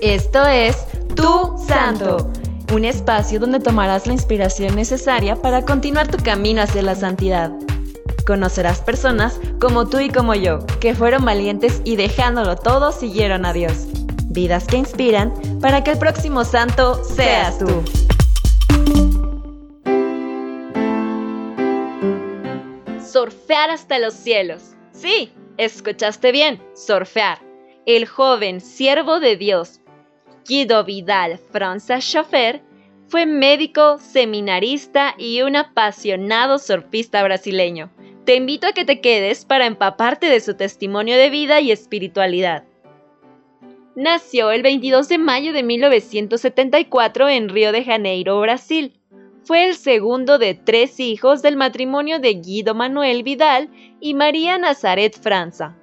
Esto es Tu Santo, un espacio donde tomarás la inspiración necesaria para continuar tu camino hacia la santidad. Conocerás personas como tú y como yo, que fueron valientes y dejándolo todo siguieron a Dios. Vidas que inspiran para que el próximo santo seas tú. Surfear hasta los cielos. Sí, escuchaste bien, surfear. El joven siervo de Dios, Guido Vidal Franza Schaffer, fue médico, seminarista y un apasionado surfista brasileño. Te invito a que te quedes para empaparte de su testimonio de vida y espiritualidad. Nació el 22 de mayo de 1974 en Río de Janeiro, Brasil. Fue el segundo de tres hijos del matrimonio de Guido Manuel Vidal y María Nazaret Franza.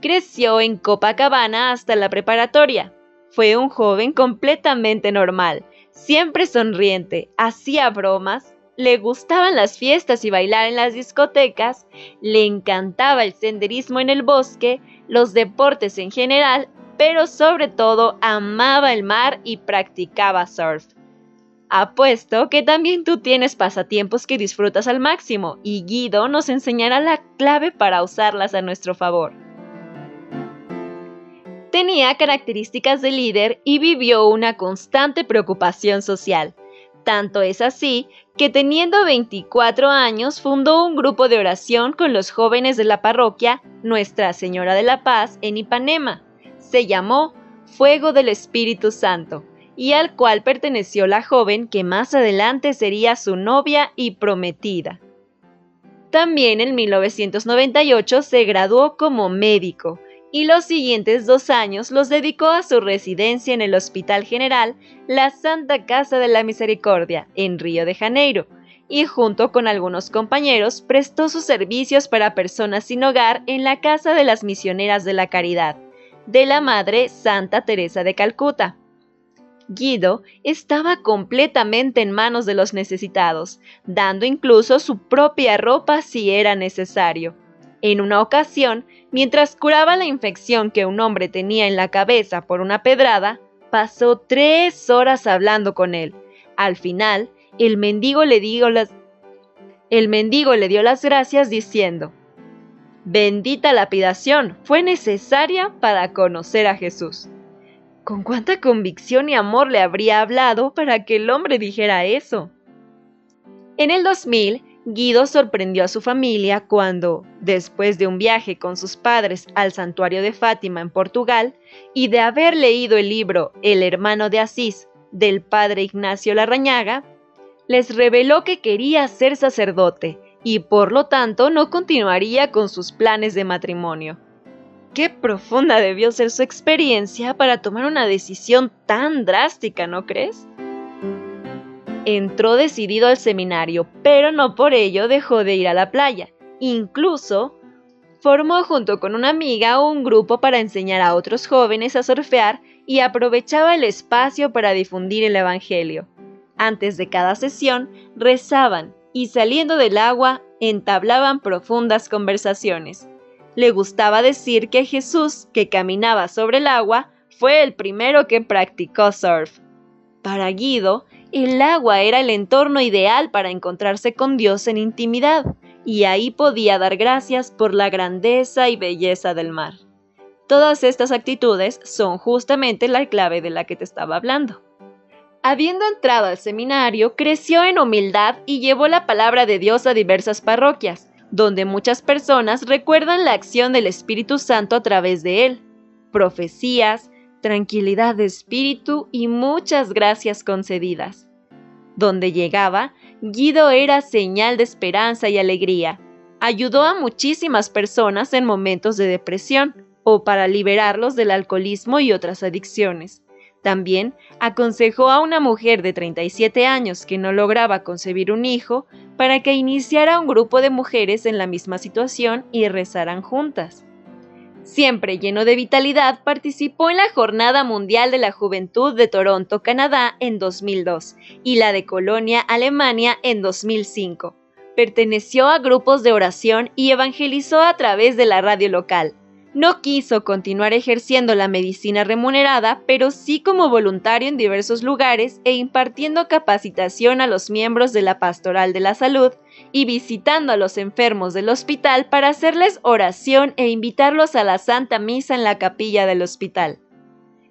Creció en Copacabana hasta la preparatoria. Fue un joven completamente normal, siempre sonriente, hacía bromas, le gustaban las fiestas y bailar en las discotecas, le encantaba el senderismo en el bosque, los deportes en general, pero sobre todo amaba el mar y practicaba surf. Apuesto que también tú tienes pasatiempos que disfrutas al máximo y Guido nos enseñará la clave para usarlas a nuestro favor. Tenía características de líder y vivió una constante preocupación social. Tanto es así que teniendo 24 años fundó un grupo de oración con los jóvenes de la parroquia Nuestra Señora de la Paz en Ipanema. Se llamó Fuego del Espíritu Santo y al cual perteneció la joven que más adelante sería su novia y prometida. También en 1998 se graduó como médico y los siguientes dos años los dedicó a su residencia en el Hospital General La Santa Casa de la Misericordia, en Río de Janeiro, y junto con algunos compañeros prestó sus servicios para personas sin hogar en la Casa de las Misioneras de la Caridad, de la Madre Santa Teresa de Calcuta. Guido estaba completamente en manos de los necesitados, dando incluso su propia ropa si era necesario. En una ocasión, mientras curaba la infección que un hombre tenía en la cabeza por una pedrada, pasó tres horas hablando con él. Al final, el mendigo le dio las, el mendigo le dio las gracias diciendo, Bendita lapidación fue necesaria para conocer a Jesús. ¿Con cuánta convicción y amor le habría hablado para que el hombre dijera eso? En el 2000, Guido sorprendió a su familia cuando, después de un viaje con sus padres al santuario de Fátima en Portugal y de haber leído el libro El hermano de Asís del padre Ignacio Larrañaga, les reveló que quería ser sacerdote y por lo tanto no continuaría con sus planes de matrimonio. Qué profunda debió ser su experiencia para tomar una decisión tan drástica, ¿no crees? Entró decidido al seminario, pero no por ello dejó de ir a la playa. Incluso formó junto con una amiga un grupo para enseñar a otros jóvenes a surfear y aprovechaba el espacio para difundir el Evangelio. Antes de cada sesión rezaban y saliendo del agua entablaban profundas conversaciones. Le gustaba decir que Jesús, que caminaba sobre el agua, fue el primero que practicó surf. Para Guido, el agua era el entorno ideal para encontrarse con Dios en intimidad, y ahí podía dar gracias por la grandeza y belleza del mar. Todas estas actitudes son justamente la clave de la que te estaba hablando. Habiendo entrado al seminario, creció en humildad y llevó la palabra de Dios a diversas parroquias, donde muchas personas recuerdan la acción del Espíritu Santo a través de él, profecías, tranquilidad de espíritu y muchas gracias concedidas. Donde llegaba, Guido era señal de esperanza y alegría. Ayudó a muchísimas personas en momentos de depresión o para liberarlos del alcoholismo y otras adicciones. También aconsejó a una mujer de 37 años que no lograba concebir un hijo para que iniciara un grupo de mujeres en la misma situación y rezaran juntas. Siempre lleno de vitalidad, participó en la Jornada Mundial de la Juventud de Toronto, Canadá, en 2002 y la de Colonia, Alemania, en 2005. Perteneció a grupos de oración y evangelizó a través de la radio local. No quiso continuar ejerciendo la medicina remunerada, pero sí como voluntario en diversos lugares e impartiendo capacitación a los miembros de la Pastoral de la Salud y visitando a los enfermos del hospital para hacerles oración e invitarlos a la Santa Misa en la capilla del hospital.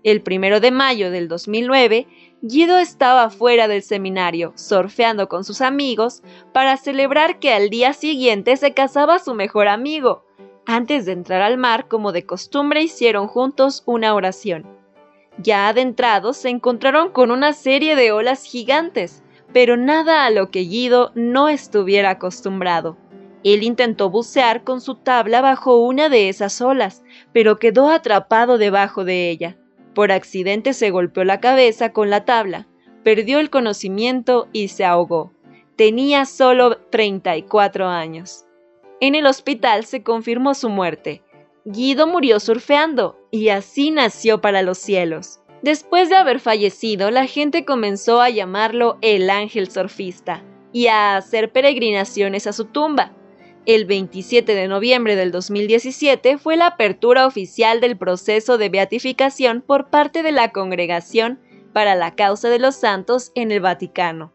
El primero de mayo del 2009, Guido estaba fuera del seminario, surfeando con sus amigos, para celebrar que al día siguiente se casaba su mejor amigo, antes de entrar al mar, como de costumbre, hicieron juntos una oración. Ya adentrados, se encontraron con una serie de olas gigantes, pero nada a lo que Guido no estuviera acostumbrado. Él intentó bucear con su tabla bajo una de esas olas, pero quedó atrapado debajo de ella. Por accidente se golpeó la cabeza con la tabla, perdió el conocimiento y se ahogó. Tenía solo 34 años. En el hospital se confirmó su muerte. Guido murió surfeando y así nació para los cielos. Después de haber fallecido, la gente comenzó a llamarlo el ángel surfista y a hacer peregrinaciones a su tumba. El 27 de noviembre del 2017 fue la apertura oficial del proceso de beatificación por parte de la Congregación para la Causa de los Santos en el Vaticano.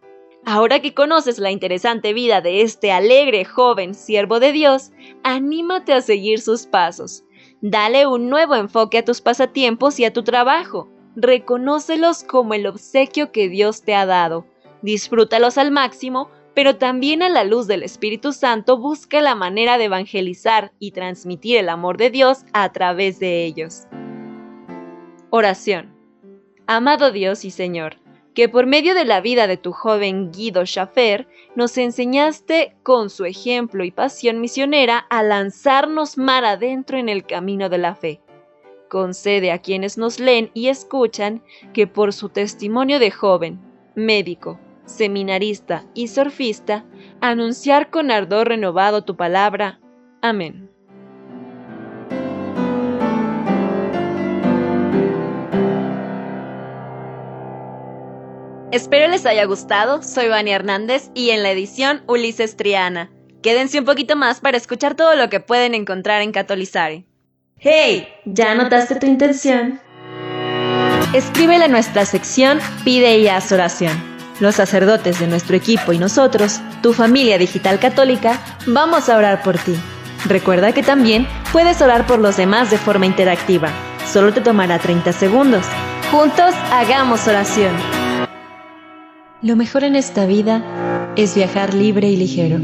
Ahora que conoces la interesante vida de este alegre joven siervo de Dios, anímate a seguir sus pasos. Dale un nuevo enfoque a tus pasatiempos y a tu trabajo. Reconócelos como el obsequio que Dios te ha dado. Disfrútalos al máximo, pero también a la luz del Espíritu Santo busca la manera de evangelizar y transmitir el amor de Dios a través de ellos. Oración. Amado Dios y Señor, que por medio de la vida de tu joven Guido Schaffer nos enseñaste con su ejemplo y pasión misionera a lanzarnos mar adentro en el camino de la fe. Concede a quienes nos leen y escuchan que por su testimonio de joven, médico, seminarista y surfista, anunciar con ardor renovado tu palabra. Amén. Espero les haya gustado, soy Vani Hernández y en la edición Ulises Triana. Quédense un poquito más para escuchar todo lo que pueden encontrar en Catolizare. ¡Hey! ¿Ya anotaste tu intención? Escríbele a nuestra sección Pide y haz oración. Los sacerdotes de nuestro equipo y nosotros, tu familia digital católica, vamos a orar por ti. Recuerda que también puedes orar por los demás de forma interactiva. Solo te tomará 30 segundos. Juntos hagamos oración. Lo mejor en esta vida es viajar libre y ligero.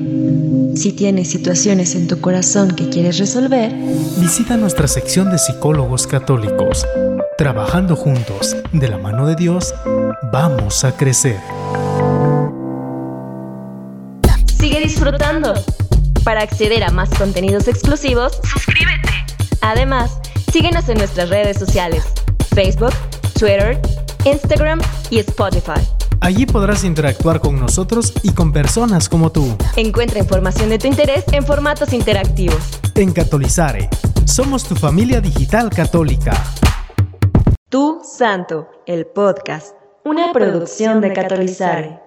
Si tienes situaciones en tu corazón que quieres resolver, visita nuestra sección de psicólogos católicos. Trabajando juntos, de la mano de Dios, vamos a crecer. Sigue disfrutando. Para acceder a más contenidos exclusivos, suscríbete. Además, síguenos en nuestras redes sociales, Facebook, Twitter, Instagram y Spotify. Allí podrás interactuar con nosotros y con personas como tú. Encuentra información de tu interés en formatos interactivos. En Catolizare, somos tu familia digital católica. Tu Santo, el podcast, una producción de Catolizare.